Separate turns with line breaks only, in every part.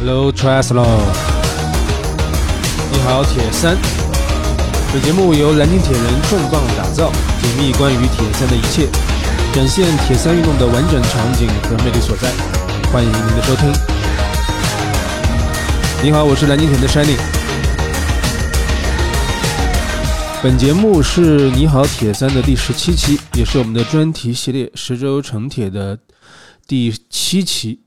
Hello Triathlon，你好铁三。本节目由南京铁人重磅打造，解密关于铁三的一切，展现铁三运动的完整场景和魅力所在。欢迎您的收听。你好，我是南京铁的 Shining。本节目是你好铁三的第十七期，也是我们的专题系列十周成铁的第七期。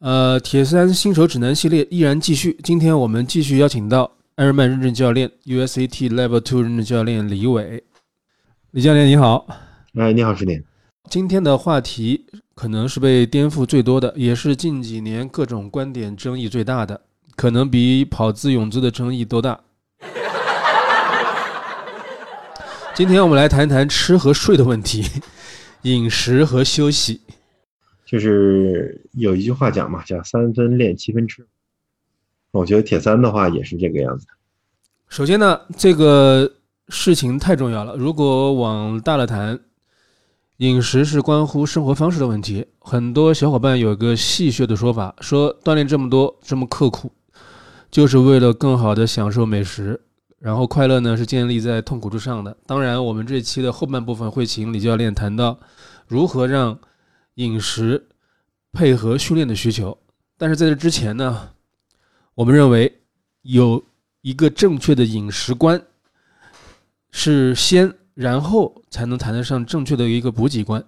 呃，铁三新手指南系列依然继续。今天我们继续邀请到艾尔曼认证教练、USAT Level Two 认证教练李伟。李教练你好，
哎，你好，石点。
今天的话题可能是被颠覆最多的，也是近几年各种观点争议最大的，可能比跑姿、泳姿的争议都大。今天我们来谈谈吃和睡的问题，饮食和休息。
就是有一句话讲嘛，叫三分练，七分吃。我觉得铁三的话也是这个样子。
首先呢，这个事情太重要了。如果往大了谈，饮食是关乎生活方式的问题。很多小伙伴有个戏谑的说法，说锻炼这么多，这么刻苦，就是为了更好的享受美食。然后快乐呢是建立在痛苦之上的。当然，我们这期的后半部分会请李教练谈到如何让。饮食配合训练的需求，但是在这之前呢，我们认为有一个正确的饮食观是先，然后才能谈得上正确的一个补给观。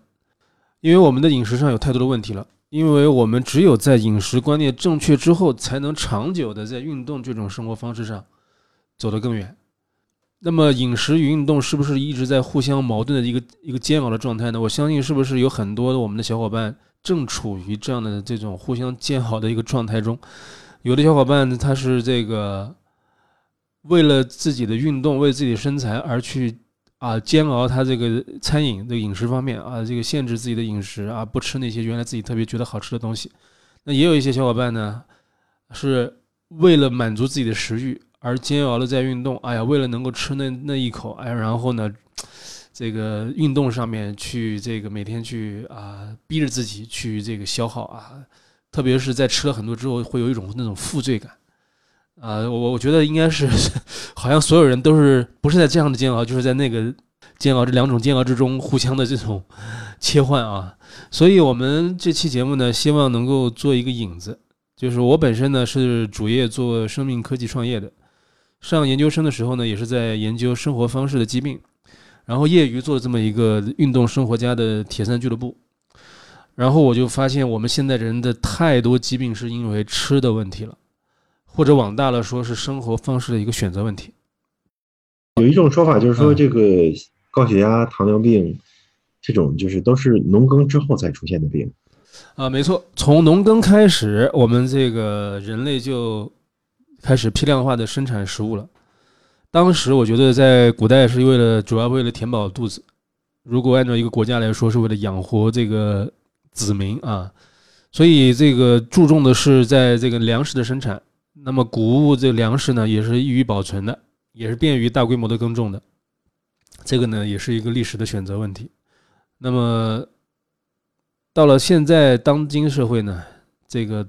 因为我们的饮食上有太多的问题了，因为我们只有在饮食观念正确之后，才能长久的在运动这种生活方式上走得更远。那么饮食与运动是不是一直在互相矛盾的一个一个煎熬的状态呢？我相信是不是有很多我们的小伙伴正处于这样的这种互相煎熬的一个状态中。有的小伙伴他是这个为了自己的运动，为自己的身材而去啊煎熬他这个餐饮的饮食方面啊，这个限制自己的饮食啊，不吃那些原来自己特别觉得好吃的东西。那也有一些小伙伴呢，是为了满足自己的食欲。而煎熬的在运动，哎呀，为了能够吃那那一口，哎，然后呢，这个运动上面去这个每天去啊，逼着自己去这个消耗啊，特别是在吃了很多之后，会有一种那种负罪感啊。我我觉得应该是，好像所有人都是不是在这样的煎熬，就是在那个煎熬这两种煎熬之中互相的这种 切换啊。所以我们这期节目呢，希望能够做一个引子，就是我本身呢是主业做生命科技创业的。上研究生的时候呢，也是在研究生活方式的疾病，然后业余做了这么一个运动生活家的铁三俱乐部，然后我就发现我们现在人的太多疾病是因为吃的问题了，或者往大了说是生活方式的一个选择问题。
有一种说法就是说，这个高血压、糖尿病这种就是都是农耕之后才出现的病。
啊，没错，从农耕开始，我们这个人类就。开始批量化的生产食物了。当时我觉得在古代是为了主要为了填饱肚子。如果按照一个国家来说，是为了养活这个子民啊，所以这个注重的是在这个粮食的生产。那么谷物这粮食呢，也是易于保存的，也是便于大规模的耕种的。这个呢，也是一个历史的选择问题。那么到了现在当今社会呢，这个。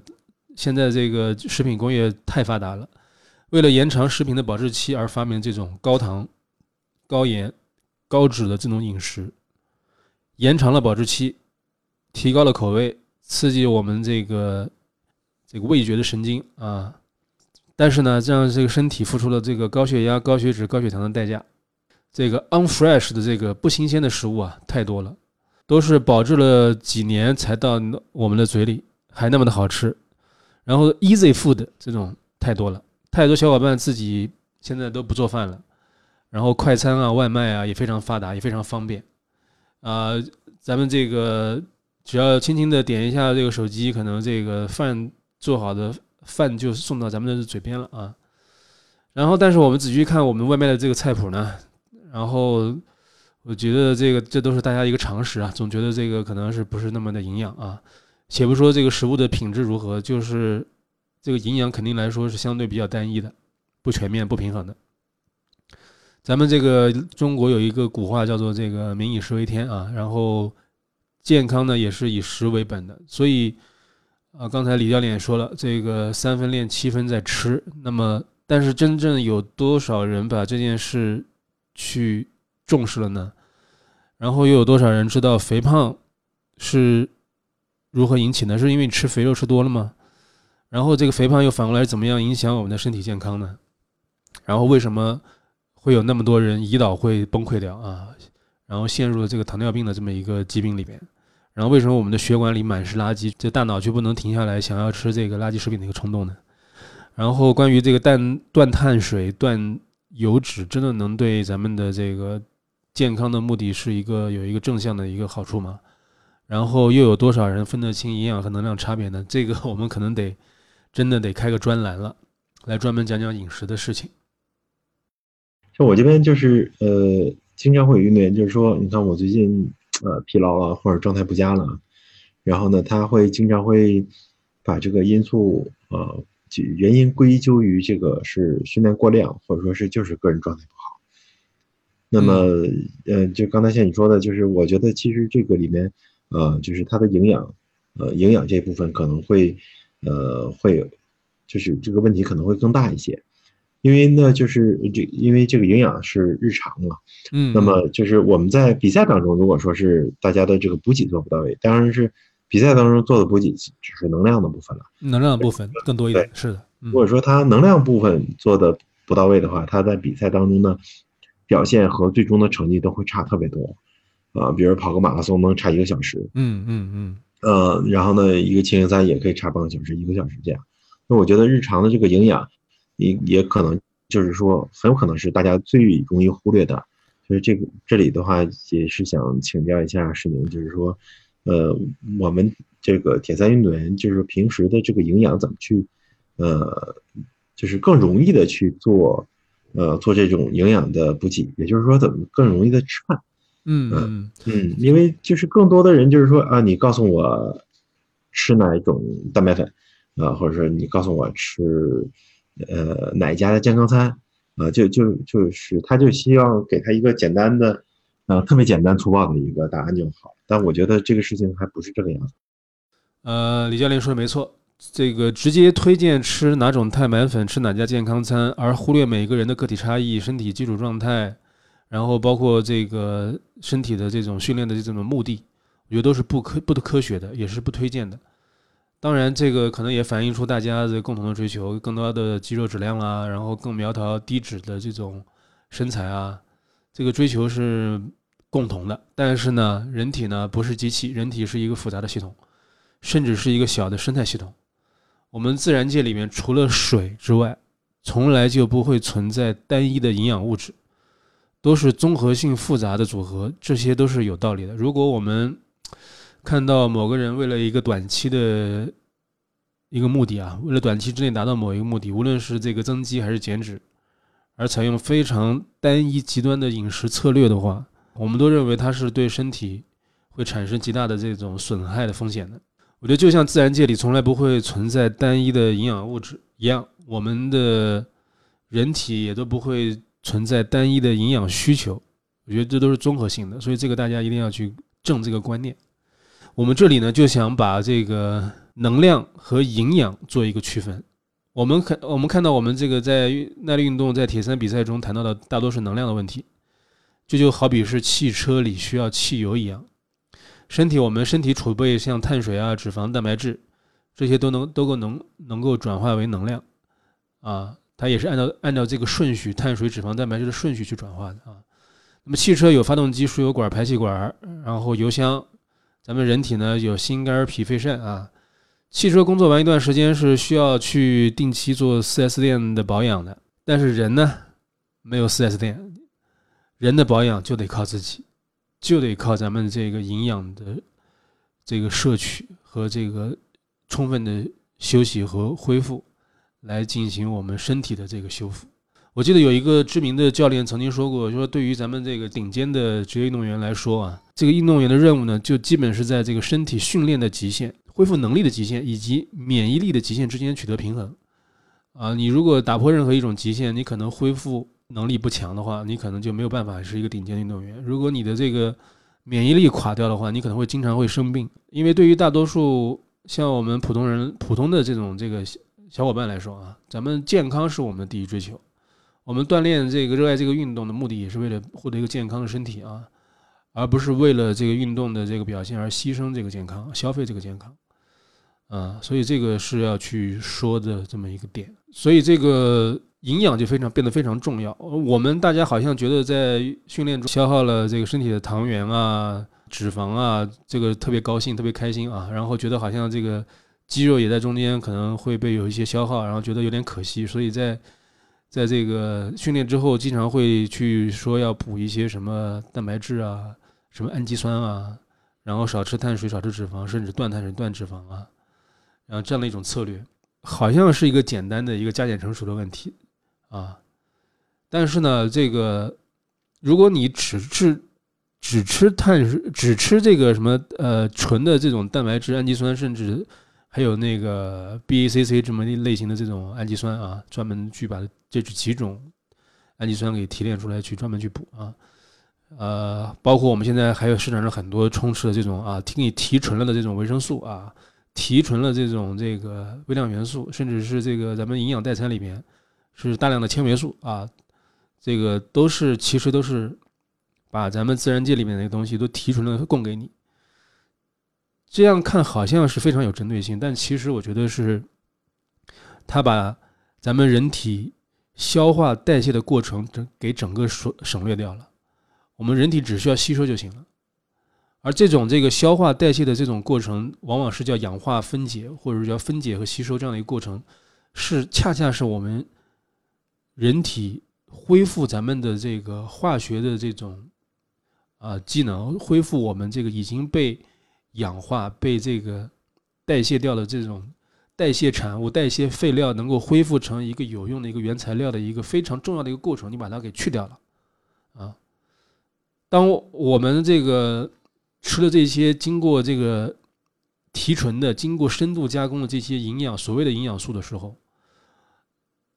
现在这个食品工业太发达了，为了延长食品的保质期而发明这种高糖、高盐、高脂的这种饮食，延长了保质期，提高了口味，刺激我们这个这个味觉的神经啊。但是呢，这样这个身体付出了这个高血压、高血脂、高血糖的代价。这个 unfresh 的这个不新鲜的食物啊，太多了，都是保质了几年才到我们的嘴里，还那么的好吃。然后 easy food 这种太多了，太多小伙伴自己现在都不做饭了，然后快餐啊、外卖啊也非常发达，也非常方便。啊，咱们这个只要轻轻的点一下这个手机，可能这个饭做好的饭就送到咱们的嘴边了啊。然后，但是我们仔细看我们外卖的这个菜谱呢，然后我觉得这个这都是大家一个常识啊，总觉得这个可能是不是那么的营养啊。且不说这个食物的品质如何，就是这个营养肯定来说是相对比较单一的，不全面、不平衡的。咱们这个中国有一个古话叫做“这个民以食为天”啊，然后健康呢也是以食为本的，所以啊，刚才李教练也说了，这个三分练七分在吃。那么，但是真正有多少人把这件事去重视了呢？然后又有多少人知道肥胖是如何引起呢？是因为你吃肥肉吃多了吗？然后这个肥胖又反过来怎么样影响我们的身体健康呢？然后为什么会有那么多人胰岛会崩溃掉啊？然后陷入了这个糖尿病的这么一个疾病里边？然后为什么我们的血管里满是垃圾，这大脑却不能停下来想要吃这个垃圾食品的一个冲动呢？然后关于这个断断碳水、断油脂，真的能对咱们的这个健康的目的是一个有一个正向的一个好处吗？然后又有多少人分得清营养和能量差别呢？这个 我们可能得真的得开个专栏了，来专门讲讲饮食的事情。
像我这边就是呃，经常会有运动员就是说，你看我最近。呃，疲劳了或者状态不佳了，然后呢，他会经常会把这个因素呃原因归咎于这个是训练过量，或者说是就是个人状态不好。那么，呃，就刚才像你说的，就是我觉得其实这个里面，呃，就是它的营养，呃，营养这部分可能会，呃，会，就是这个问题可能会更大一些。因为呢，就是这，因为这个营养是日常嘛，
嗯，
那么就是我们在比赛当中，如果说是大家的这个补给做不到位，当然是比赛当中做的补给只是能量的部分了，
能量的部分更多一点，是的。
如果说他能量部分做的不到位的话，他在比赛当中呢，表现和最终的成绩都会差特别多，啊，比如跑个马拉松能差一个小时，
嗯嗯嗯，
呃，然后呢，一个轻型赛也可以差半个小时、一个小时这样。那我觉得日常的这个营养。也也可能就是说，很有可能是大家最容易忽略的，所以这个这里的话也是想请教一下世宁，就是说，呃，我们这个铁三运动员就是平时的这个营养怎么去，呃，就是更容易的去做，呃，做这种营养的补给，也就是说怎么更容易的吃饭，
嗯嗯
嗯，因为就是更多的人就是说啊，你告诉我吃哪一种蛋白粉，啊，或者说你告诉我吃。呃，哪一家的健康餐，啊，就就就是他就希望给他一个简单的，呃，特别简单粗暴的一个答案就好。但我觉得这个事情还不是这个样子。
呃，李教练说的没错，这个直接推荐吃哪种蛋白粉，吃哪家健康餐，而忽略每个人的个体差异、身体基础状态，然后包括这个身体的这种训练的这种目的，我觉得都是不科不科学的，也是不推荐的。当然，这个可能也反映出大家的共同的追求，更多的肌肉质量啦，然后更苗条低脂的这种身材啊，这个追求是共同的。但是呢，人体呢不是机器，人体是一个复杂的系统，甚至是一个小的生态系统。我们自然界里面除了水之外，从来就不会存在单一的营养物质，都是综合性复杂的组合，这些都是有道理的。如果我们看到某个人为了一个短期的一个目的啊，为了短期之内达到某一个目的，无论是这个增肌还是减脂，而采用非常单一极端的饮食策略的话，我们都认为它是对身体会产生极大的这种损害的风险的。我觉得就像自然界里从来不会存在单一的营养物质一样，我们的人体也都不会存在单一的营养需求。我觉得这都是综合性的，所以这个大家一定要去正这个观念。我们这里呢，就想把这个能量和营养做一个区分。我们看，我们看到我们这个在耐力运动、在铁三比赛中谈到的大多是能量的问题。这就好比是汽车里需要汽油一样，身体我们身体储备像碳水啊、脂肪、蛋白质这些都能都够能能够转化为能量啊，它也是按照按照这个顺序，碳水、脂肪、蛋白质的顺序去转化的啊。那么汽车有发动机、输油管、排气管，然后油箱。咱们人体呢有心肝脾肺肾啊，汽车工作完一段时间是需要去定期做 4S 店的保养的，但是人呢没有 4S 店，人的保养就得靠自己，就得靠咱们这个营养的这个摄取和这个充分的休息和恢复来进行我们身体的这个修复。我记得有一个知名的教练曾经说过，说对于咱们这个顶尖的职业运动员来说啊，这个运动员的任务呢，就基本是在这个身体训练的极限、恢复能力的极限以及免疫力的极限之间取得平衡。啊，你如果打破任何一种极限，你可能恢复能力不强的话，你可能就没有办法是一个顶尖运动员。如果你的这个免疫力垮掉的话，你可能会经常会生病，因为对于大多数像我们普通人、普通的这种这个小伙伴来说啊，咱们健康是我们的第一追求。我们锻炼这个、热爱这个运动的目的，也是为了获得一个健康的身体啊，而不是为了这个运动的这个表现而牺牲这个健康、消费这个健康啊。所以这个是要去说的这么一个点。所以这个营养就非常变得非常重要。我们大家好像觉得在训练中消耗了这个身体的糖原啊。脂肪啊，这个特别高兴，特别开心啊，然后觉得好像这个肌肉也在中间可能会被有一些消耗，然后觉得有点可惜，所以在在这个训练之后，经常会去说要补一些什么蛋白质啊，什么氨基酸啊，然后少吃碳水，少吃脂肪，甚至断碳水、断脂肪啊，然后这样的一种策略，好像是一个简单的一个加减乘除的问题啊，但是呢，这个如果你只是只吃碳水，只吃这个什么呃纯的这种蛋白质、氨基酸，甚至还有那个 BACC 这么类型的这种氨基酸啊，专门去把这几种氨基酸给提炼出来，去专门去补啊。呃，包括我们现在还有市场上很多充斥的这种啊，给你提纯了的这种维生素啊，提纯了这种这个微量元素，甚至是这个咱们营养代餐里面是大量的纤维素啊，这个都是其实都是。把咱们自然界里面的东西都提纯了供给你，这样看好像是非常有针对性，但其实我觉得是，他把咱们人体消化代谢的过程整给整个省省略掉了，我们人体只需要吸收就行了，而这种这个消化代谢的这种过程，往往是叫氧化分解，或者叫分解和吸收这样的一个过程，是恰恰是我们人体恢复咱们的这个化学的这种。啊，机能恢复我们这个已经被氧化、被这个代谢掉的这种代谢产物、代谢废料，能够恢复成一个有用的一个原材料的一个非常重要的一个过程，你把它给去掉了。啊，当我们这个吃了这些经过这个提纯的、经过深度加工的这些营养，所谓的营养素的时候。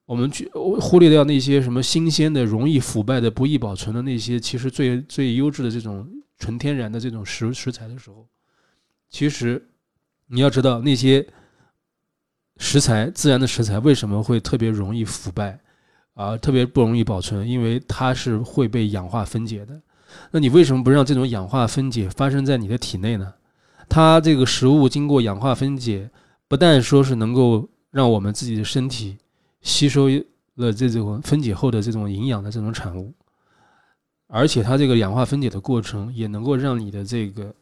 我们去忽略掉那些什么新鲜的、容易腐败的、不易保存的那些，其实最最优质的这种纯天然的这种食食材的时候，其实你要知道那些食材、自然的食材为什么会特别容易腐败啊，特别不容易保存，因为它是会被氧化分解的。那你为什么不让这种氧化分解发生在你的体内呢？它这个食物经过氧化分解，不但说是能够让我们自己的身体。吸收了这种分解后的这种营养的这种产物，而且它这个氧化分解的过程也能够让你的这个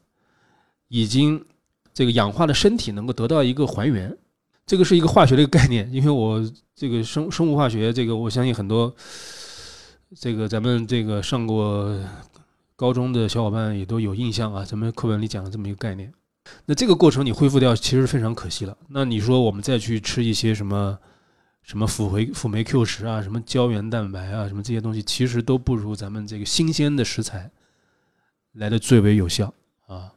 已经这个氧化的身体能够得到一个还原，这个是一个化学的一个概念。因为我这个生生物化学，这个我相信很多这个咱们这个上过高中的小伙伴也都有印象啊，咱们课本里讲的这么一个概念。那这个过程你恢复掉，其实非常可惜了。那你说我们再去吃一些什么？什么辅回辅酶 Q 十啊，什么胶原蛋白啊，什么这些东西，其实都不如咱们这个新鲜的食材来的最为有效啊。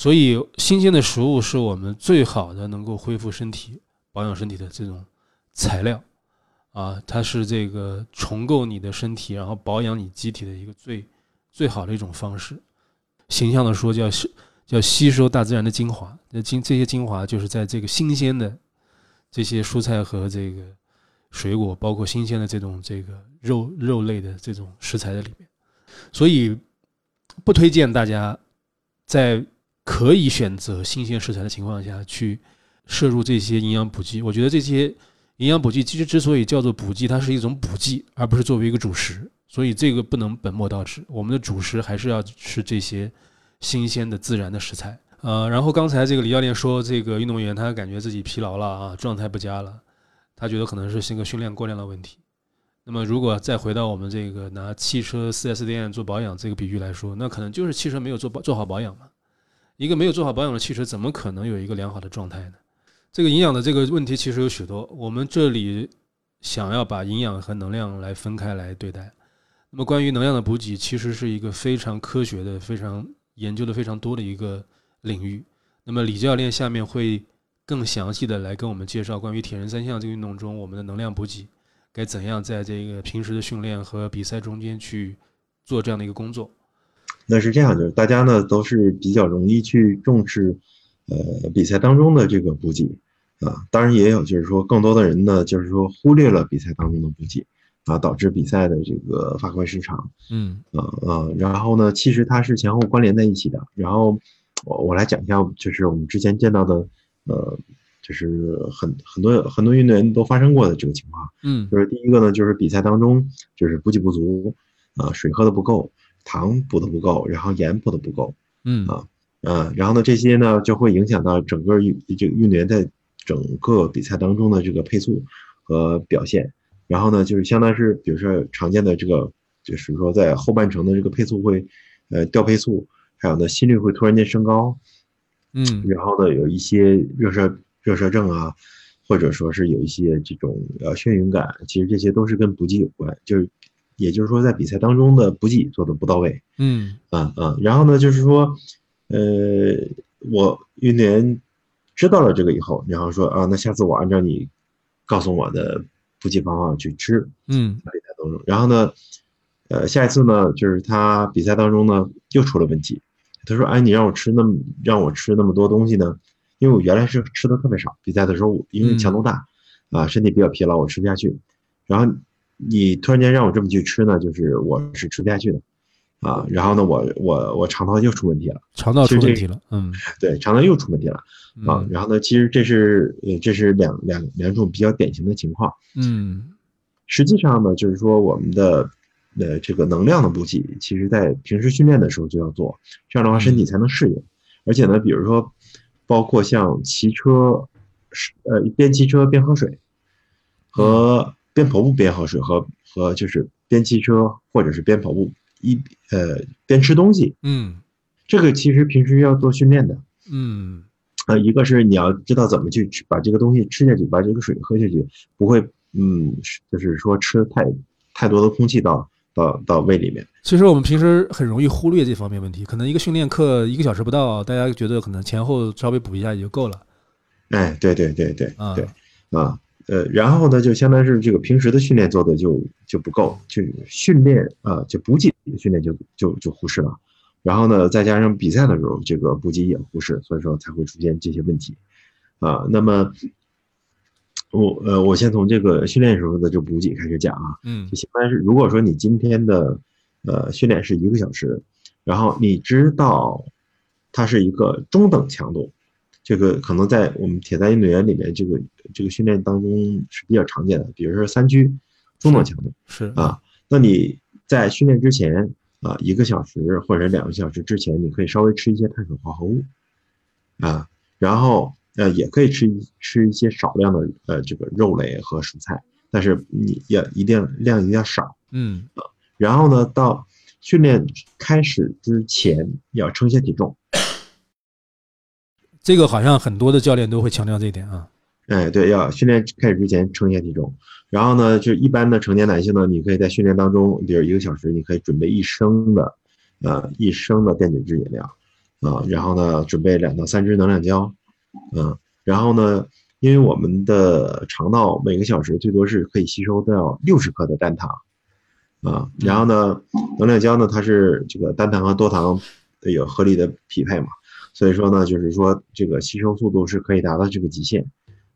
所以，新鲜的食物是我们最好的能够恢复身体、保养身体的这种材料啊。它是这个重构你的身体，然后保养你机体的一个最最好的一种方式。形象的说，叫吸叫吸收大自然的精华。那精这些精华就是在这个新鲜的。这些蔬菜和这个水果，包括新鲜的这种这个肉肉类的这种食材的里面，所以不推荐大家在可以选择新鲜食材的情况下去摄入这些营养补剂。我觉得这些营养补剂其实之所以叫做补剂，它是一种补剂，而不是作为一个主食。所以这个不能本末倒置，我们的主食还是要吃这些新鲜的自然的食材。呃，然后刚才这个李教练说，这个运动员他感觉自己疲劳了啊，状态不佳了，他觉得可能是这个训练过量的问题。那么如果再回到我们这个拿汽车 4S 店做保养这个比喻来说，那可能就是汽车没有做保做好保养嘛。一个没有做好保养的汽车，怎么可能有一个良好的状态呢？这个营养的这个问题其实有许多，我们这里想要把营养和能量来分开来对待。那么关于能量的补给，其实是一个非常科学的、非常研究的非常多的一个。领域，那么李教练下面会更详细的来跟我们介绍关于铁人三项这个运动中我们的能量补给该怎样在这个平时的训练和比赛中间去做这样的一个工作。
那是这样就是，大家呢都是比较容易去重视呃比赛当中的这个补给啊，当然也有就是说更多的人呢，就是说忽略了比赛当中的补给啊，导致比赛的这个发挥失常。
嗯
啊啊，然后呢，其实它是前后关联在一起的。然后我我来讲一下，就是我们之前见到的，呃，就是很很多很多运动员都发生过的这个情况。
嗯
就是第一个呢，就是比赛当中就是补给不足，啊，水喝的不够，糖补的不够，然后盐补的不够，
嗯
啊啊，然后呢，这些呢就会影响到整个运这个运动员在整个比赛当中的这个配速和表现。然后呢，就是相当是比如说常见的这个，就是说在后半程的这个配速会，呃，掉配速，还有呢心率会突然间升高，
嗯
然后呢有一些热射热射症啊，或者说是有一些这种呃眩晕感，其实这些都是跟补给有关，就是也就是说在比赛当中的补给做的不到位。
嗯。
啊啊，然后呢，就是说，呃，我运动员知道了这个以后，然后说啊，那下次我按照你告诉我的补给方法去吃
嗯。
比赛当中，然后呢，呃，下一次呢，就是他比赛当中呢又出了问题，他说，哎，你让我吃那么让我吃那么多东西呢，因为我原来是吃的特别少，比赛的时候因为强度大，啊，身体比较疲劳，我吃不下去，然后你突然间让我这么去吃呢，就是我是吃不下去的。啊，然后呢，我我我肠道又出问题了，
肠道出问题了。嗯
对，肠道又出问题了啊。
嗯
然后呢，其实这是呃，这是两两两种比较典型的情况。
嗯
实际上呢，就是说我们的呃这个能量的补给，其实在平时训练的时候就要做，这样的话身体才能适应。而且呢，比如说包括像骑车，是呃边骑车边喝水，和边跑步边喝水，和和就是边骑车或者是边跑步一呃边吃东西，
嗯
这个其实平时要做训练的。
嗯
呃，一个是你要知道怎么去吃，把这个东西吃下去，把这个水喝下去，不会，嗯，就是说吃太太多的空气到到到胃里面。
其实我们平时很容易忽略这方面问题，可能一个训练课一个小时不到，大家觉得可能前后稍微补一下也就够了。
哎，对对对对
啊
对，啊，呃，然后呢，就相当于是这个平时的训练做的就就不够，就训练啊，就补给的训练就就就忽视了。然后呢，再加上比赛的时候，这个补给也忽视，所以说才会出现这些问题，啊，那么我呃，我先从这个训练时候的这个补给开始讲啊，
嗯
就相当于是，如果说你今天的呃训练是一个小时，然后你知道它是一个中等强度，这个可能在我们铁三运动员里面，这个这个训练当中是比较常见的，比如说三区中等强度
是
啊，那你在训练之前啊一个小时或者两个小时之前，你可以稍微吃一些碳水化合物啊，然后呃也可以吃一吃一些少量的呃这个肉类和蔬菜，但是你要一定量一定要少。
嗯
然后呢，到训练开始之前要称一些体重。
这个好像很多的教练都会强调这一点啊。
哎，对，要训练开始之前称一下体重。然后呢，就一般的成年男性呢，你可以在训练当中，比如一个小时，你可以准备一升的，呃，一升的电解质饮料，啊、然后呢，准备两到三支能量胶，嗯、然后呢，因为我们的肠道每个小时最多是可以吸收到六十克的单糖，啊、然后呢，能量胶呢，它是这个单糖和多糖有合理的匹配嘛，所以说呢，就是说这个吸收速度是可以达到这个极限。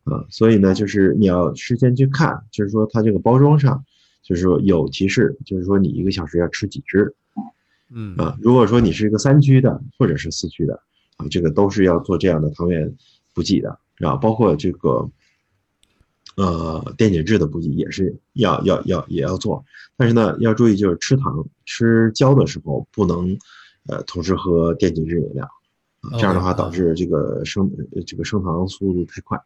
啊，所以呢，就是你要事先去看，就是说它这个包装上，就是说有提示，就是说你一个小时要吃几支
嗯
啊。如果说你是一个三区的或者是四区的啊，这个都是要做这样的糖原补给的啊，包括这个呃电解质的补给也是要要要也要做，但是呢要注意就是吃糖吃胶的时候不能呃同时喝电解质饮料啊，这样的话导致这个升呃这个升糖速度太快。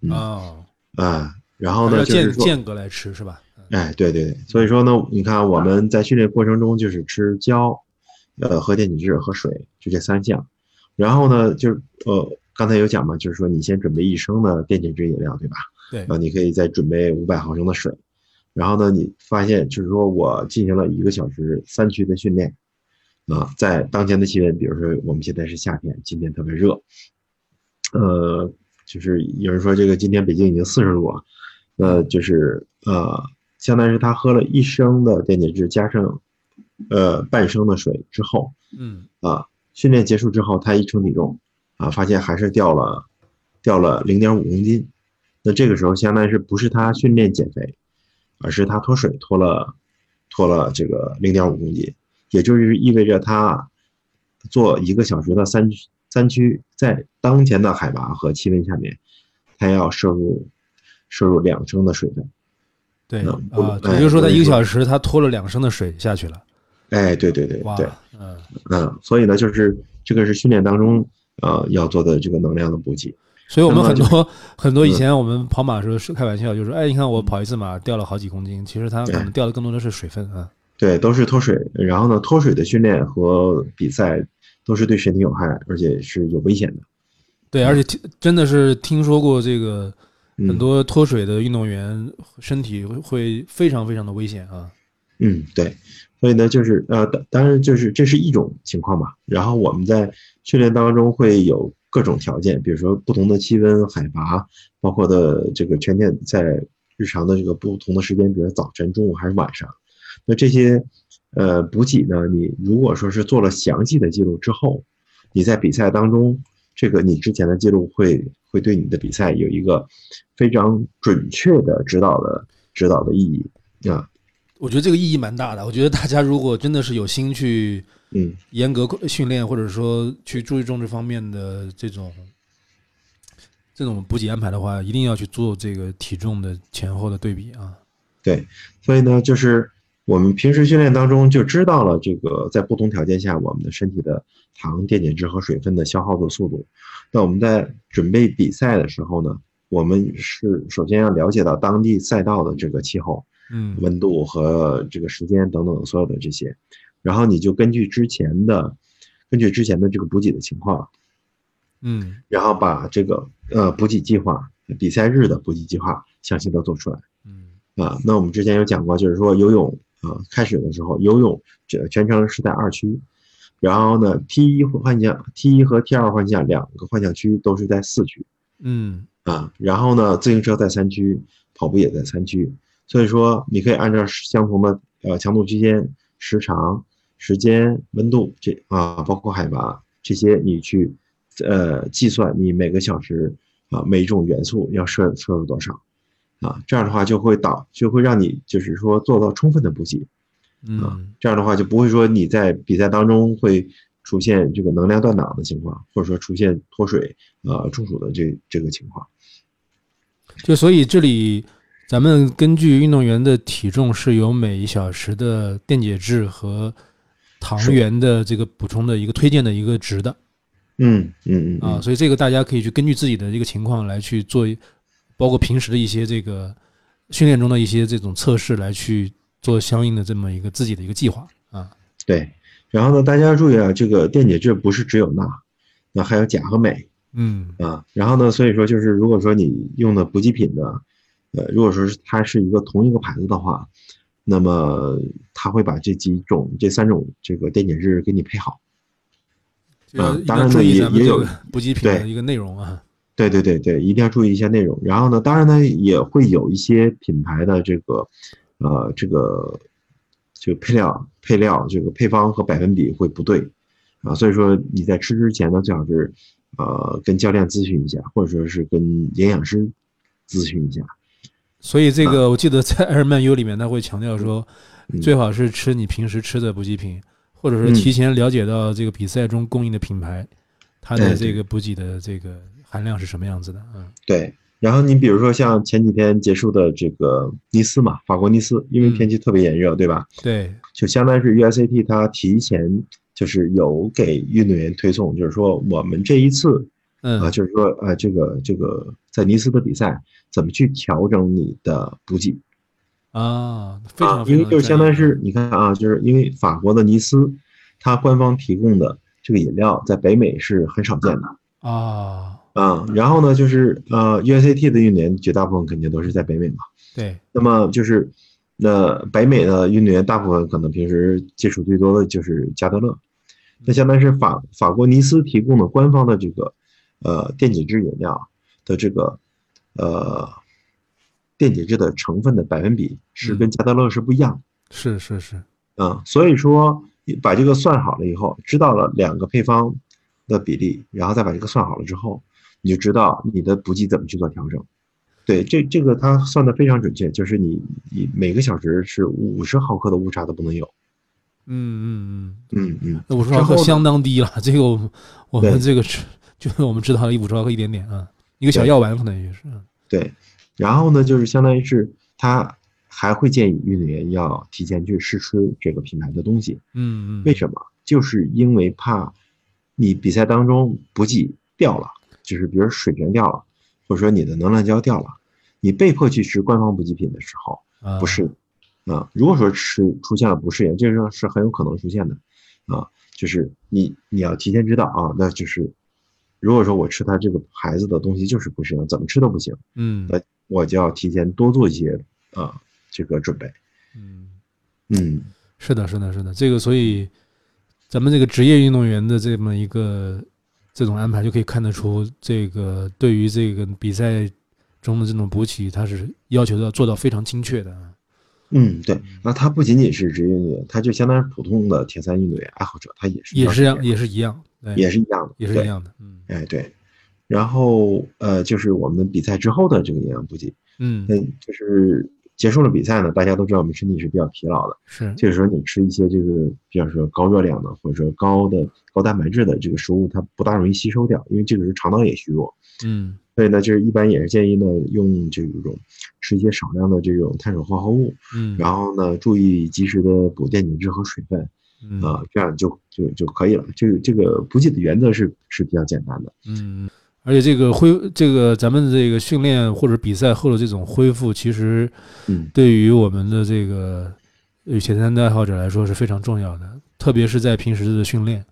嗯
哦，
啊，然后呢，就是说，
间间隔来吃是吧？
哎，对对对，所以说呢，你看我们在训练过程中就是吃胶，呃，喝电解质和水，就这三项。然后呢，就是呃，刚才有讲嘛，就是说你先准备一升的电解质饮料，对吧？
对
啊，你可以再准备五百毫升的水。然后呢，你发现就是说我进行了一个小时三区的训练，啊，在当前的气温，比如说我们现在是夏天，今天特别热，呃，就是有人说这个今天北京已经四十度了，那就是呃，相当于是他喝了一升的电解质加上呃半升的水之后
嗯
啊，训练结束之后他一称体重啊，发现还是掉了掉了零点五公斤。那这个时候相当于是不是他训练减肥，而是他脱水脱了脱了这个零点五公斤，也就是意味着他做一个小时的三三区，在当前的海拔和气温下面，他要摄入摄入两升的水分。
对
嗯
啊，
哎
也就是说他一个小时他拖了两升的水下去了，
哎，对对对对，，
嗯，
嗯，所以呢，就是这个是训练当中呃要做的这个能量的补给。
所以我们很多 很多以
嗯
前我们跑马的时候是开玩笑，就是说，哎，你看我跑一次马掉了好几公斤，其实它可能掉的更多的是水分啊。
对，都是脱水。然后呢，脱水的训练和比赛都是对身体有害，而且是有危险的。
对，而且听真的是听说过这个
嗯
很多脱水的运动员身体会会非常非常的危险啊。
嗯，对。所以呢，就是呃，当当然就是这是一种情况吧。然后我们在训练当中会有各种条件，比如说不同的气温、海拔，包括的这个全天在日常的这个不同的时间，比如早晨、中午还是晚上。那这些呃补给呢，你如果说是做了详细的记录之后，你在比赛当中，这个你之前的记录会会对你的比赛有一个非常准确的指导的指导的意义啊。
我觉得这个意义蛮大的。我觉得大家如果真的是有心去
嗯，
严格训练，或者说去注意重这方面的这种这种补给安排的话，一定要去做这个体重的前后的对比啊。
对，所以呢，就是我们平时训练当中就知道了这个在不同条件下我们的身体的糖、电解质和水分的消耗的速度。那我们在准备比赛的时候呢，我们是首先要了解到当地赛道的这个气候、
嗯
温度和这个时间等等所有的这些，然后你就根据之前的根据之前的这个补给的情况，
嗯
然后把这个呃补给计划、比赛日的补给计划详细的做出来。
嗯
啊，那我们之前有讲过，就是说游泳啊，开始的时候游泳这全程是在二区，然后呢 T 一换向 T 一和 T 二换向两个换向区都是在四区
嗯
啊，然后呢自行车在三区，跑步也在三区，所以说你可以按照相同的呃强度区间、时长、时间、温度这啊，包括海拔这些，你去呃计算你每个小时啊每一种元素要摄摄入多少。啊，这样的话就会导就会让你就是说做到充分的补给，
嗯
这样的话就不会说你在比赛当中会出现这个能量断档的情况，或者说出现脱水呃中暑的这这个情况。
就所以这里咱们根据运动员的体重是有每一小时的电解质和糖原的这个补充的一个推荐的一个值的
嗯嗯嗯
啊，
嗯，
所以这个大家可以去根据自己的这个情况来去做，包括平时的一些这个训练中的一些这种测试来去做相应的这么一个自己的一个计划啊。
对。然后呢，大家要注意啊，这个电解质不是只有钠，那还有钾和镁
嗯
啊。然后呢，所以说就是如果说你用的补给品呢，呃，如果说是它是一个同一个牌子的话，那么它会把这几种这三种这个电解质给你配好。
就是一定
当然呢
要注意
也也有
咱们这个补给品的一个内容啊。
对对对对，一定要注意一下内容。然后呢，当然呢，也会有一些品牌的这个，呃，这个这个配料、配料这个配方和百分比会不对，啊，所以说你在吃之前呢，最好是呃跟教练咨询一下，或者说是跟营养师咨询一下。
所以这个我记得在艾尔曼优里面他会强调说，
嗯
最好是吃你平时吃的补给品，或者说
嗯
提前了解到这个比赛中供应的品牌，它的
哎
这个补给的这个含量是什么样子的。嗯
对，然后你比如说像前几天结束的这个尼斯嘛，法国尼斯，因为
嗯
天气特别炎热，对吧？
对，
就相当于是 USAT 它提前就是有给运动员推送，就是说我们这一次
嗯
啊，就是说呃这个这个在尼斯的比赛怎么去调整你的补给
啊，非
啊
常，非常
因为就是相当于是你看啊，就是因为法国的尼斯，它官方提供的这个饮料在北美是很少见的。
啊，
啊，然后呢，就是呃，USAT 的运动员绝大部分肯定都是在北美嘛。
对，
那么就是，那北美的运动员大部分可能平时接触最多的就是加德乐，那相当于是法法国尼斯提供的官方的这个呃电解质饮料的这个呃电解质的成分的百分比是跟加德乐是不一样的。
是是是，
嗯，所以说把这个算好了以后，知道了两个配方的比例，然后再把这个算好了之后，你就知道你的补给怎么去做调整。对，这这个它算的非常准确，就是你你每个小时是五十毫克的误差都不能有。
嗯嗯
嗯嗯，
那五十毫克相当低了，这个我们这个是就是我们知道的一五十毫克一点点啊，一个小药丸可能也是。嗯
对。然后呢，就是相当于是他还会建议运动员要提前去试吃这个品牌的东西。
嗯嗯，
为什么？就是因为怕你比赛当中补给掉了，就是比如水平掉了，或者说你的能量胶掉了，你被迫去吃官方补给品的时候，
啊
不适应啊。如果说吃出现了不适应，这个是很有可能出现的啊。就是你你要提前知道啊，那就是如果说我吃他这个牌子的东西就是不适应，怎么吃都不行，
嗯
那我就要提前多做一些啊这个准备。
嗯，
嗯
是的，是的，是的，这个所以咱们这个职业运动员的这么一个这种安排，就可以看得出，这个对于这个比赛中的这种补给，它是要求要做到非常精确的啊。
嗯，对，那他不仅仅是职业运动员，他就相当于普通的铁三运动员爱好者，他也是
也是一样，也是一样，
也是一样的，
也是一样的，嗯。
哎，对。然后呃，就是我们比赛之后的这个营养补给，
嗯，
嗯，就是结束了比赛呢，大家都知道我们身体是比较疲劳的，
是，
这个时候你吃一些这个比较说高热量的或者说高的高蛋白质的这个食物，它不大容易吸收掉，因为这个时候肠道也虚弱，
嗯。
所以呢，就是一般也是建议呢用这种吃一些少量的这种碳水化合物，
嗯，
然后呢注意及时的补电解质和水分
嗯。
啊、这样就就就可以了。这个这个补给的原则是是比较简单的。
嗯，而且这个恢这个咱们这个训练或者比赛后的这种恢复，其实
嗯
对于我们的这个呃铁三的爱好者来说是非常重要的，特别是在平时的训练。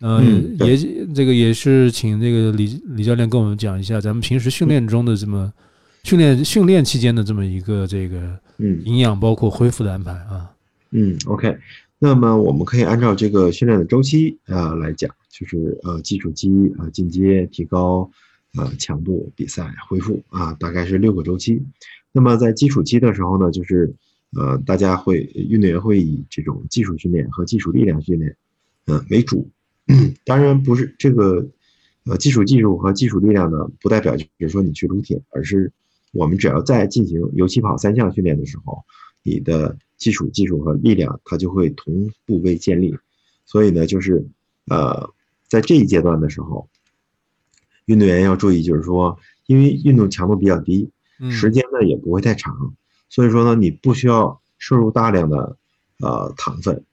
呃，
嗯
也这个也是请这个李李教练跟我们讲一下，咱们平时训练中的这么训练训练期间的这么一个这个
嗯
营养包括恢复的安排啊。
嗯，OK。那么我们可以按照这个训练的周期啊、来讲，就是呃基础期啊、进阶、提高啊、强度、比赛、恢复啊，大概是六个周期。那么在基础期的时候呢，就是呃大家会运动员会以这种技术训练和技术力量训练嗯、为主。当然不是这个呃基础技术和基础力量呢，不代表就是说你去撸铁，而是我们只要在进行游起跑三项训练的时候，你的基础技术和力量它就会同步被建立。所以呢，就是呃在这一阶段的时候，运动员要注意，就是说，因为运动强度比较低，
嗯，
时间呢也不会太长，所以说呢，你不需要摄入大量的呃糖分，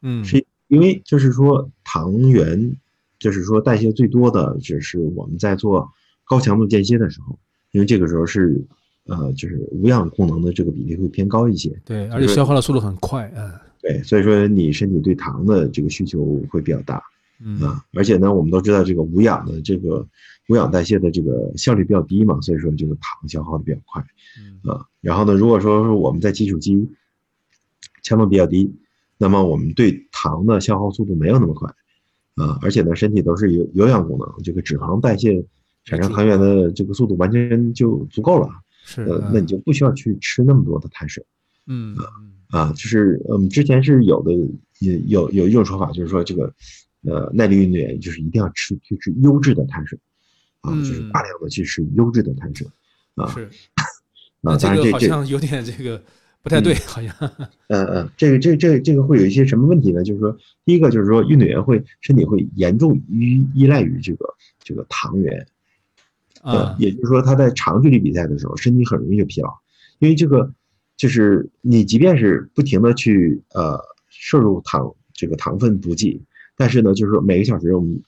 嗯。
是因为就是说糖原，就是说代谢最多的只是我们在做高强度间歇的时候，因为这个时候是呃就是无氧功能的这个比例会偏高一些，
对，而且消化的速度很快，嗯。
对，所以说你身体对糖的这个需求会比较大
嗯。
啊，而且呢，我们都知道这个无氧的这个无氧代谢的这个效率比较低嘛，所以说这个糖消耗的比较快。
嗯。
啊，然后呢，如果说是我们在基础期强度比较低，那么我们对糖的消耗速度没有那么快，啊，而且呢，身体都是有有氧功能，这个脂肪代谢产生糖原的这个速度完全就足够了，
是，
呃，那你就不需要去吃那么多的碳水
嗯嗯。
啊，就是嗯，之前是有的，有有有一种说法，就是说这个呃耐力运动员就是一定要吃去吃优质的碳水，啊，就是
嗯。
大量的去吃优质的碳水，啊
是，
啊，
那这个好像有点这个不太对，好像。
嗯 嗯，这个这个这个这个会有一些什么问题呢？就是说，第一个就是说，运动员会身体会严重依依赖于这个这个糖原，呃
啊，
也就是说，他在长距离比赛的时候，身体很容易就疲劳，因为这个就是你即便是不停的去呃摄入糖这个糖分补给，但是呢，就是说每个小时我们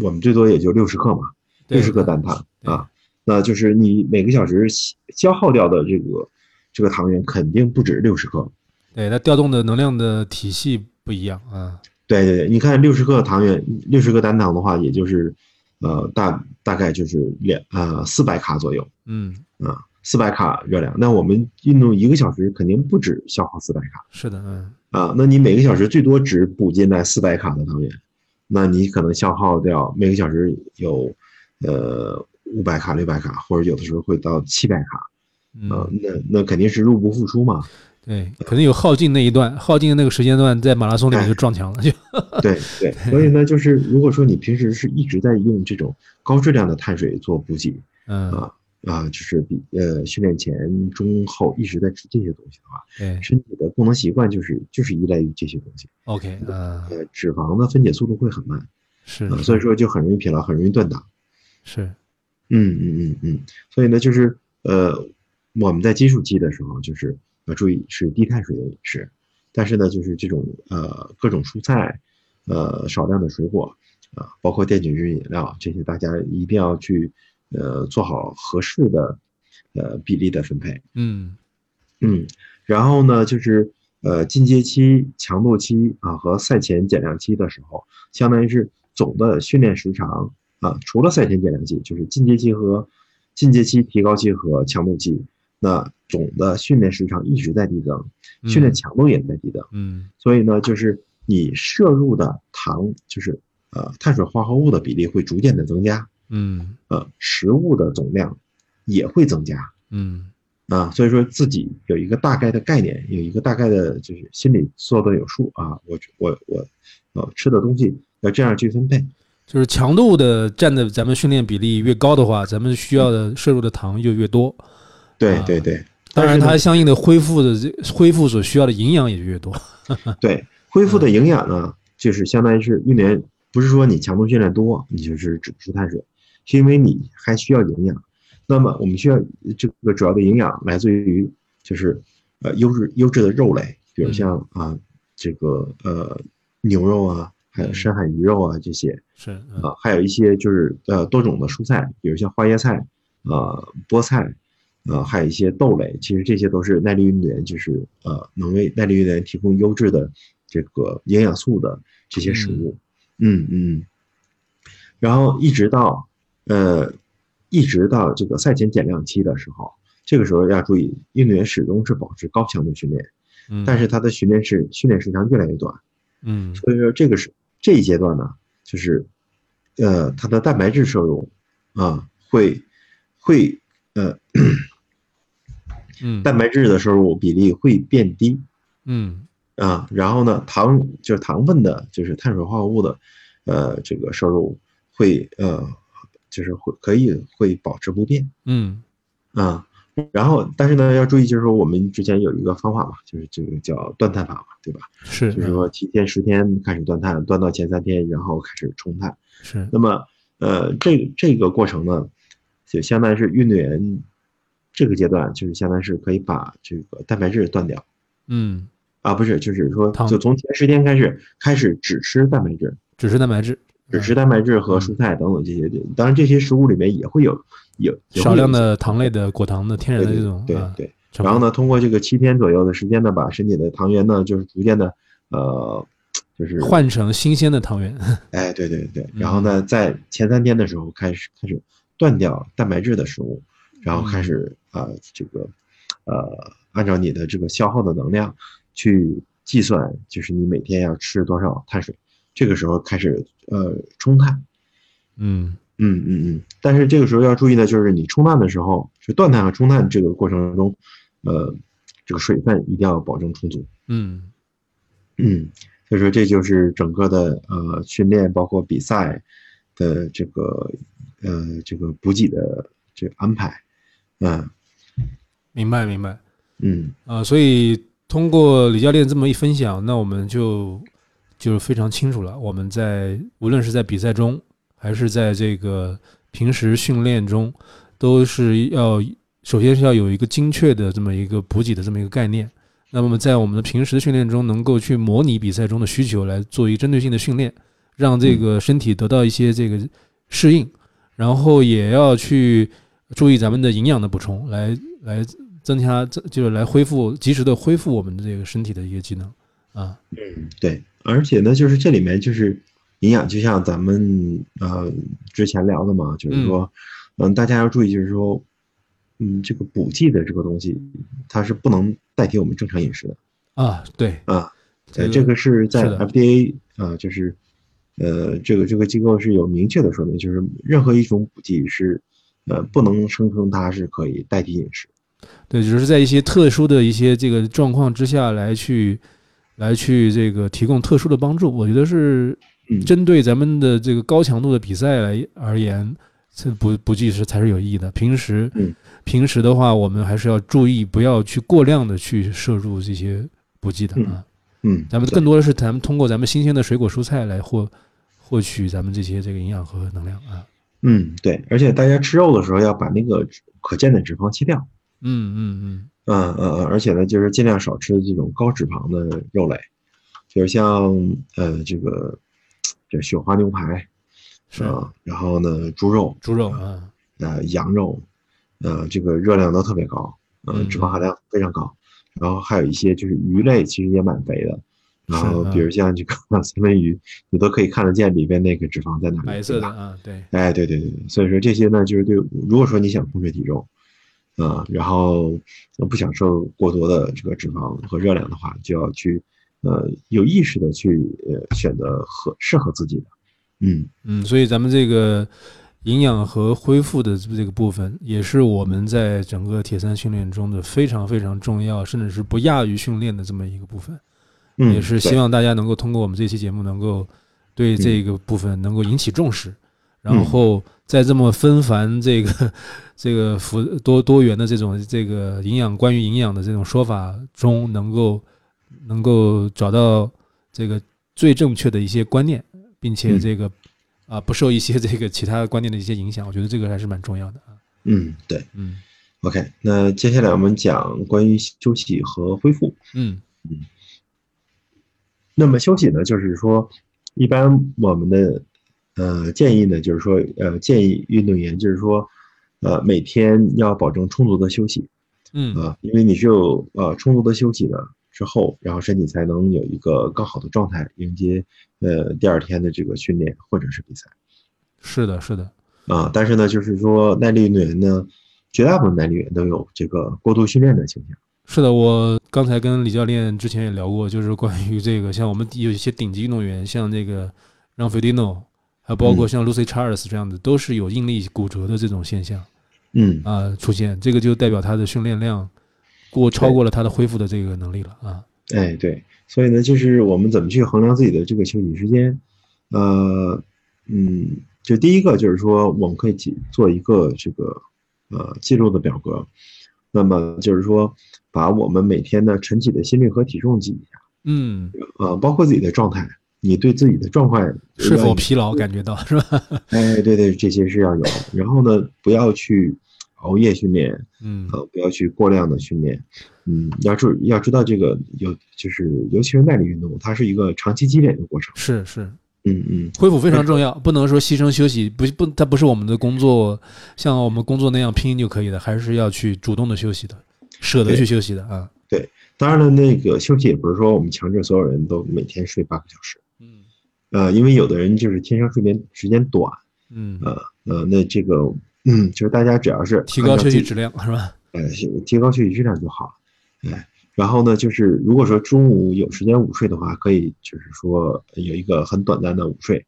我们最多也就六十克嘛，六十克单糖啊，那就是你每个小时消耗掉的这个这个糖原肯定不止六十克。
对，它调动的能量的体系不一样啊，
对对对，你看六十克糖原，六十克单糖的话，也就是呃大大概就是两呃四百卡左右
嗯，
啊，四百卡热量。那我们运动一个小时肯定不止消耗四百卡
是的，嗯
啊，那你每个小时最多只补进来四百卡的糖原，那你可能消耗掉每个小时有呃五百卡、六百卡，或者有的时候会到七百卡啊，
嗯，
那那肯定是入不敷出嘛。
对，可能有耗尽那一段，耗尽的那个时间段，在马拉松里面
哎。
就撞墙了，就。
对对，所以呢，就是如果说你平时是一直在用这种高质量的碳水做补给
嗯，
啊啊，就是比呃训练前、中、后一直在吃这些东西的话，
对。
身体的功能习惯就是就是依赖于这些东西
，，OK，嗯，
呃，脂肪的分解速度会很慢
是
啊，，所以说就很容易疲劳，很容易断档。
是，
嗯嗯嗯嗯，所以呢，就是呃，我们在基础期的时候，就是要注意是低碳水的饮食，但是呢，就是这种呃各种蔬菜，呃少量的水果啊、包括电解质饮料这些，大家一定要去呃做好合适的呃比例的分配。
嗯
嗯，然后呢，就是呃进阶期、强度期啊和赛前减量期的时候，相当于是总的训练时长啊，除了赛前减量期，就是进阶期和进阶期、提高期和强度期，那总的训练时长一直在递增，训练
嗯
强度也在递增，
嗯
所以呢，就是你摄入的糖，就是呃碳水化合物的比例会逐渐的增加，
嗯
呃食物的总量也会增加。
嗯
啊，所以说自己有一个大概的概念，有一个大概的就是心里做的有数啊。我我我，呃，吃的东西要这样去分配。
就是强度的占的咱们训练比例越高的话，咱们需要的摄入的糖就越多。啊
对对对，
当然，
但是
它相应的恢复的这恢复所需要的营养也就越多。
对恢复的营养呢，就是相当于是运动员，不是说你强度训练多，你就是只吃碳水，是因为你还需要营养。那么我们需要这个主要的营养来自于就是呃优质优质的肉类，比如像啊这个呃牛肉啊，还有深海鱼肉啊这些。
是，嗯
啊，还有一些就是呃多种的蔬菜，比如像花椰菜、呃菠菜，呃还有一些豆类，其实这些都是耐力运动员就是呃能为耐力运动员提供优质的这个营养素的这些食物。嗯嗯嗯。然后一直到呃一直到这个赛前减量期的时候，这个时候要注意，运动员始终是保持高强度训练，
嗯，
但是他的训练是训练时长越来越短。
嗯
所以说这个是这一阶段呢，就是，呃，他的蛋白质摄入啊会会呃
嗯
蛋白质的摄入比例会变低
嗯
啊，然后呢糖就是糖分的，就是碳水化合物的，呃这个摄入会呃就是会可以会保持不变
嗯
啊。然后，但是呢，要注意，就是说我们之前有一个方法嘛，就是这个叫断碳法嘛，对吧？
是
就是说提前十天开始断碳，断到前三天，然后开始冲碳。
是
那么，呃，这这个过程呢，就相当于是运动员这个阶段，就是相当于是可以把这个蛋白质断掉。
嗯。
啊，不是，就是说，就从前十天开始开始只吃蛋白质，
只吃蛋白质，
只吃蛋白质和蔬菜等等这些。当然，这些食物里面也会有有
少量的糖类的果糖的天然的
对
这种啊
对对。然后呢，通过这个七天左右的时间呢，把身体的糖原呢，就是逐渐的，呃，就是
换成新鲜的糖原，
哎，对对对，
嗯。
然后呢，在前三天的时候开始开始断掉蛋白质的食物，然后开始啊、呃这个呃按照你的这个消耗的能量去计算，就是你每天要吃多少碳水，这个时候开始呃冲碳，
嗯。
嗯嗯嗯，但是这个时候要注意的就是你冲碳的时候，就断碳和冲碳这个过程中，呃这个水分一定要保证充足。
嗯。
嗯，所以说这就是整个的呃训练，包括比赛的这个呃这个补给的这个安排，嗯
明白明白。
嗯
啊，所以通过李教练这么一分享，那我们就就非常清楚了。我们在无论是在比赛中，还是在这个平时训练中，都是要首先是要有一个精确的这么一个补给的这么一个概念。那么在我们的平时训练中，能够去模拟比赛中的需求，来做一个针对性的训练，让这个身体得到一些这个适应，然后也要去注意咱们的营养的补充，来来增加，这就是来恢复及时的恢复我们的这个身体的一个机能啊。
嗯，对，而且呢，就是这里面就是营养，就像咱们呃之前聊的嘛，就是说，嗯，大家要注意，就是说，嗯，这个补剂的这个东西，它是不能代替我们正常饮食的。
啊，对，
啊，呃，
这个
这个是在 FDA 啊，就是呃，这个这个机构是有明确的说明，就是任何一种补剂是呃不能声称它是可以代替饮食。
对，只是在一些特殊的一些这个状况之下来去来去这个提供特殊的帮助，我觉得是
嗯
针对咱们的这个高强度的比赛来而言，这补补剂是才是有意义的。平时
嗯
平时的话，我们还是要注意，不要去过量的去摄入这些补剂的
嗯
啊。
嗯，
咱们更多的是咱们通过咱们新鲜的水果蔬菜来获获取咱们这些这个营养和能量啊。
嗯对，而且大家吃肉的时候要把那个脂可见的脂肪切掉。
嗯嗯嗯，
嗯嗯嗯，而且呢，就是尽量少吃这种高脂肪的肉类，比如像呃这个这雪花牛排
是。
啊、然后呢猪肉、
猪肉啊，
呃羊肉，呃这个热量都特别高，呃
嗯
脂肪含量非常高，然后还有一些就是鱼类其实也蛮肥的，然后比如像这个 三文鱼，你都可以看得见里边那个脂肪在哪里，
白色的啊，对，
哎，对对对，对。所以说这些呢，就是对，如果说你想控制体重，啊、然后呃不享受过多的这个脂肪和热量的话，就要去呃有意识的去呃选择合适合自己的，嗯
嗯，所以咱们这个营养和恢复的这个部分，也是我们在整个铁三训练中的非常非常重要，甚至是不亚于训练的这么一个部分。
嗯，
也是希望大家能够通过我们这期节目，能够对这个部分能够引起重视，然后在这么纷繁这个 这个复多多元的这种这个营养关于营养的这种说法中，能够能够找到这个最正确的一些观念，并且
嗯。
这个啊不受一些这个其他观念的一些影响，我觉得这个还是蛮重要的啊。
嗯对。
嗯
，OK，那接下来我们讲关于休息和恢复。
嗯。嗯。
那么休息呢，就是说，一般我们的呃建议呢，就是说呃建议运动员就是说，呃每天要保证充足的休息
嗯。
啊、因为你只有呃充足的休息了之后，然后身体才能有一个更好的状态迎接呃第二天的这个训练或者是比赛。
是的，是的，
啊、但是呢，就是说耐力运动员呢，绝大部分耐力运动员都有这个过度训练的倾向。
是的，我刚才跟李教练之前也聊过，就是关于这个，像我们有一些顶级运动员，像这个让菲迪诺，还包括像 Lucy Charles 这样的，都是有应力骨折的这种现象
嗯。
啊、出现，这个就代表他的训练量过超过了他的恢复的这个能力了啊。
哎，对，所以呢，就是我们怎么去衡量自己的这个休息时间？呃，嗯，就第一个就是说，我们可以记做一个这个呃记录的表格，那么就是说，把我们每天的晨起的心率和体重记一下，
嗯，
呃，包括自己的状态，你对自己的状况
是否疲劳感觉到是吧？
哎，对对，这些是要有的。然后呢，不要去熬夜训练，
嗯
呃，不要去过量的训练，嗯，要知要知道这个有就是尤其是耐力运动，它是一个长期积累的过程。
是是，
嗯嗯，
恢复非常重要，不能说牺牲休息，不不，它不是我们的工作，像我们工作那样拼就可以的，还是要去主动的休息的，舍得去休息的啊。
对当然了，那个休息也不是说我们强制所有人都每天睡八个小时，
嗯
呃，因为有的人就是天生睡眠时间短，
嗯，
呃呃，那这个嗯，就是大家只要是
提高休息
质
质量是吧？
呃，提高休息质量就好了。哎，然后呢，就是如果说中午有时间午睡的话，可以就是说有一个很短暂的午睡，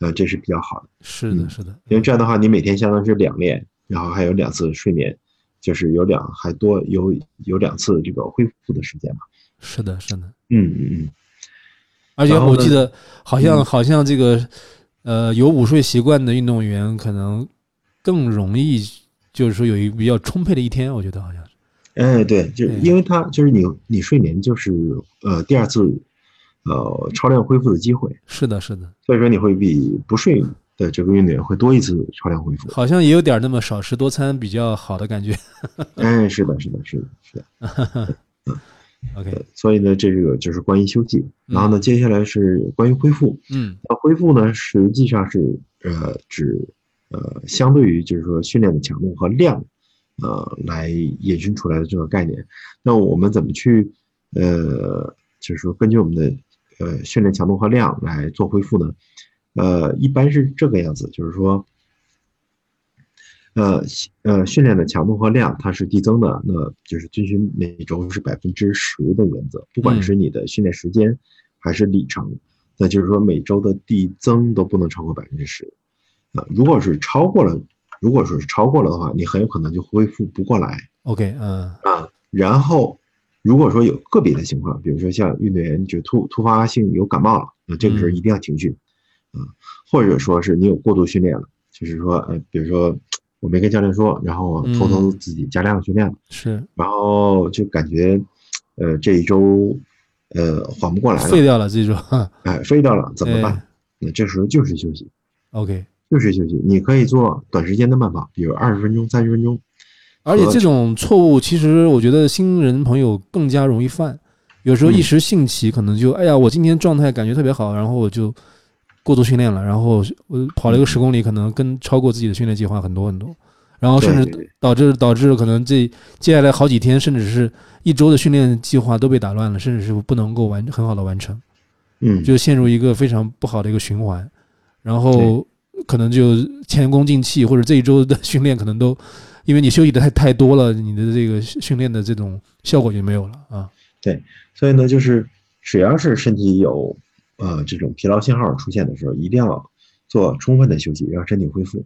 呃，这是比较好的，
是的，
嗯
是的，
因为这样的话，你每天相当于是两练，然后还有两次睡眠，就是有两还多有有两次这个恢复的时间嘛。
是的，是的。
嗯嗯嗯，
而且我记得好像
嗯
好像这个呃有午睡习惯的运动员可能更容易，就是说有一比较充沛的一天，我觉得好像是。
哎，对，就
是
因为他就是你你睡眠就是呃第二次呃超量恢复的机会，
是的，是的，
所以说你会比不睡的这个运动员会多一次超量恢复。
好像也有点那么少食多餐比较好的感觉。
哎，是的，是的，是的，是的。
OK，
所以呢，这个就是关于休息。然后呢，接下来是关于恢复。
嗯
那恢复呢，实际上是呃指呃相对于就是说训练的强度和量，呃来引申出来的这个概念。那我们怎么去呃就是说根据我们的呃训练强度和量来做恢复呢？呃，一般是这个样子，就是说。呃呃，训练的强度和量它是递增的，那就是遵循每周是百分之十的原则，不管是你的训练时间还是里程，那就是说每周的递增都不能超过百分之十。啊，如果是超过了如果说是超过了的话，你很有可能就恢复不过来
OK，嗯
啊。然后如果说有个别的情况，比如说像运动员就突突发性有感冒了，那这个时候一定要停训啊，或者说是你有过度训练了，就是说呃，比如说我没跟教练说，然后我偷偷自己加量训练了，
是，
然后就感觉呃这一周呃缓不过来了，
废掉了这一周，
哎，废掉了怎么办？那这时候就是休息
，OK，
就是休息。你可以做短时间的慢跑，比如二十分钟、三十分钟。
而且这种错误，其实我觉得新人朋友更加容易犯。有时候一时兴起，可能就哎呀，我今天状态感觉特别好，然后我就过度训练了，然后我跑了一个十公里，可能跟超过自己的训练计划很多很多，然后甚至导致导致可能这接下来好几天，甚至是一周的训练计划都被打乱了，甚至是不能够完很好的完成。
嗯，
就陷入一个非常不好的一个循环，然后可能就前功尽弃，或者这一周的训练可能都因为你休息的太太多了，你的这个训练的这种效果就没有了啊。
对，所以呢，就是只要是身体有呃这种疲劳信号出现的时候，一定要做充分的休息，让身体恢复。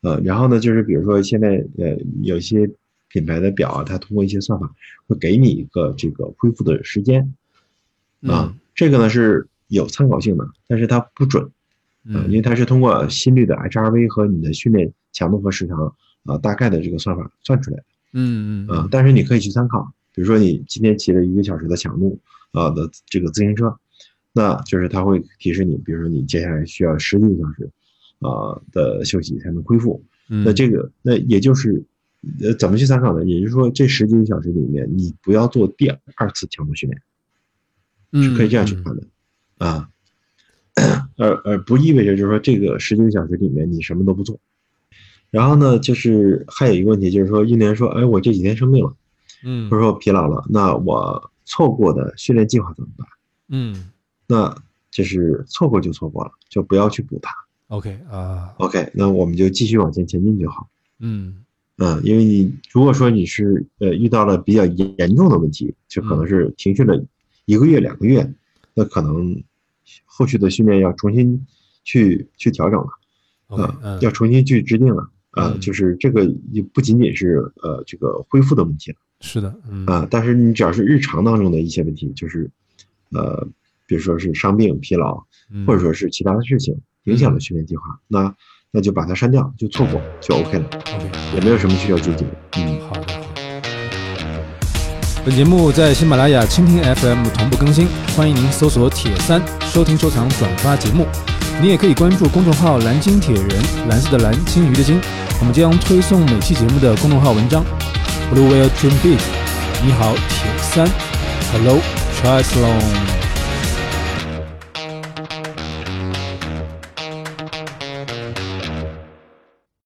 呃，然后呢，就是比如说现在呃有一些品牌的表啊，它通过一些算法会给你一个这个恢复的时间啊。这个呢是有参考性的，但是它不准，
嗯，
因为它是通过心率的 HRV 和你的训练强度和时长啊大概的这个算法算出来的，
嗯
嗯啊，但是你可以去参考，比如说你今天骑了一个小时的强度啊的这个自行车，那就是它会提示你，比如说你接下来需要十几个小时啊的休息才能恢复，那这个那也就是呃怎么去参考呢？也就是说这十几个小时里面你不要做第二次强度训练。是可以这样去看的，啊，而而不意味着就是说这个十几个小时里面你什么都不做，然后呢，就是还有一个问题就是说，运动员说，哎，我这几天生病了，
嗯，
或者说疲劳了，那我错过的训练计划怎么办？
嗯，
那就是错过就错过了，就不要去补它。
OK 啊
，OK，那我们就继续往前前进就好。
嗯
嗯，因为你如果说你是呃遇到了比较严重的问题，就可能是停训了。一个月两个月，那可能后续的训练要重新去去调整了，
啊，
要重新去制定了，啊，就是这个也不仅仅是呃这个恢复的问题了，
是的，
啊，但是你只要是日常当中的一些问题，就是呃，比如说是伤病、疲劳，或者说是其他的事情影响了训练计划，那那就把它删掉，就错过就 OK 了
，OK，
也没有什么需要纠结的，
嗯，好的。本节目在喜马拉雅、蜻蜓 FM 同步更新，欢迎您搜索“铁三”收听、收藏、转发节目。你也可以关注公众号“蓝鲸铁人”，蓝色的蓝，鲸鱼的鲸，我们将推送每期节目的公众号文章。Blue Whale Dream Big，你好，铁三，Hello，Triathlon。